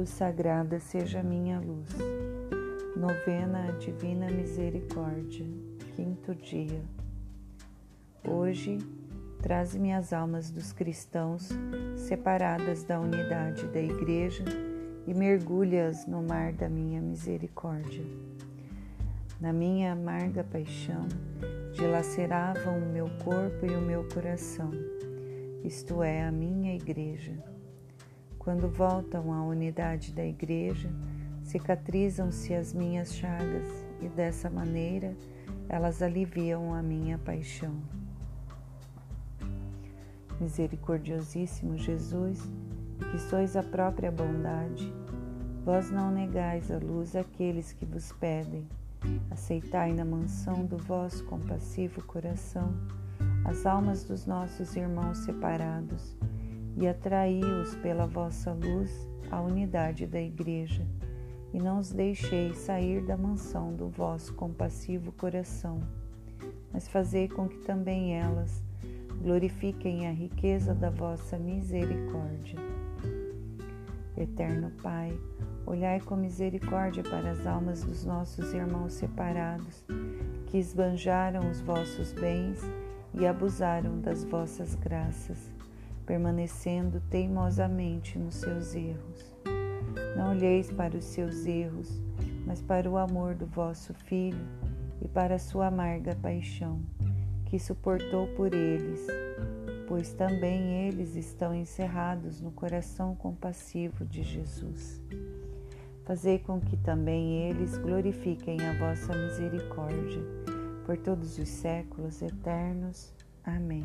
cruz sagrada seja minha luz. Novena a Divina Misericórdia, quinto dia. Hoje, traze-me as almas dos cristãos separadas da unidade da Igreja e mergulha-as no mar da minha misericórdia. Na minha amarga paixão, dilaceravam o meu corpo e o meu coração, isto é, a minha Igreja quando voltam à unidade da Igreja, cicatrizam-se as minhas chagas e dessa maneira elas aliviam a minha paixão. Misericordiosíssimo Jesus, que sois a própria bondade, vós não negais a luz àqueles que vos pedem. Aceitai na mansão do vosso compassivo coração as almas dos nossos irmãos separados e atraí-os pela vossa luz à unidade da Igreja, e não os deixeis sair da mansão do vosso compassivo coração, mas fazei com que também elas glorifiquem a riqueza da vossa misericórdia. Eterno Pai, olhai com misericórdia para as almas dos nossos irmãos separados, que esbanjaram os vossos bens e abusaram das vossas graças permanecendo teimosamente nos seus erros. Não olheis para os seus erros, mas para o amor do vosso Filho e para a sua amarga paixão, que suportou por eles, pois também eles estão encerrados no coração compassivo de Jesus. Fazei com que também eles glorifiquem a vossa misericórdia por todos os séculos eternos. Amém.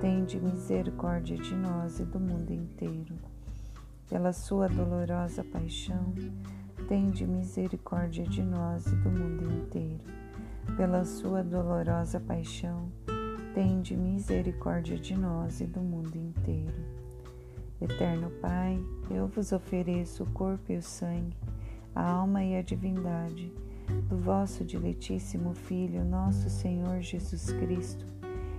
tende misericórdia de nós e do mundo inteiro. pela sua dolorosa paixão, tende misericórdia de nós e do mundo inteiro. Pela sua dolorosa paixão, tende misericórdia de nós e do mundo inteiro. Eterno Pai, eu vos ofereço o corpo e o sangue, a alma e a divindade do vosso diletíssimo Filho, nosso Senhor Jesus Cristo,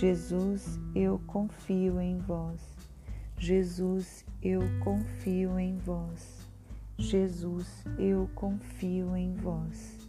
Jesus, eu confio em vós. Jesus, eu confio em vós. Jesus, eu confio em vós.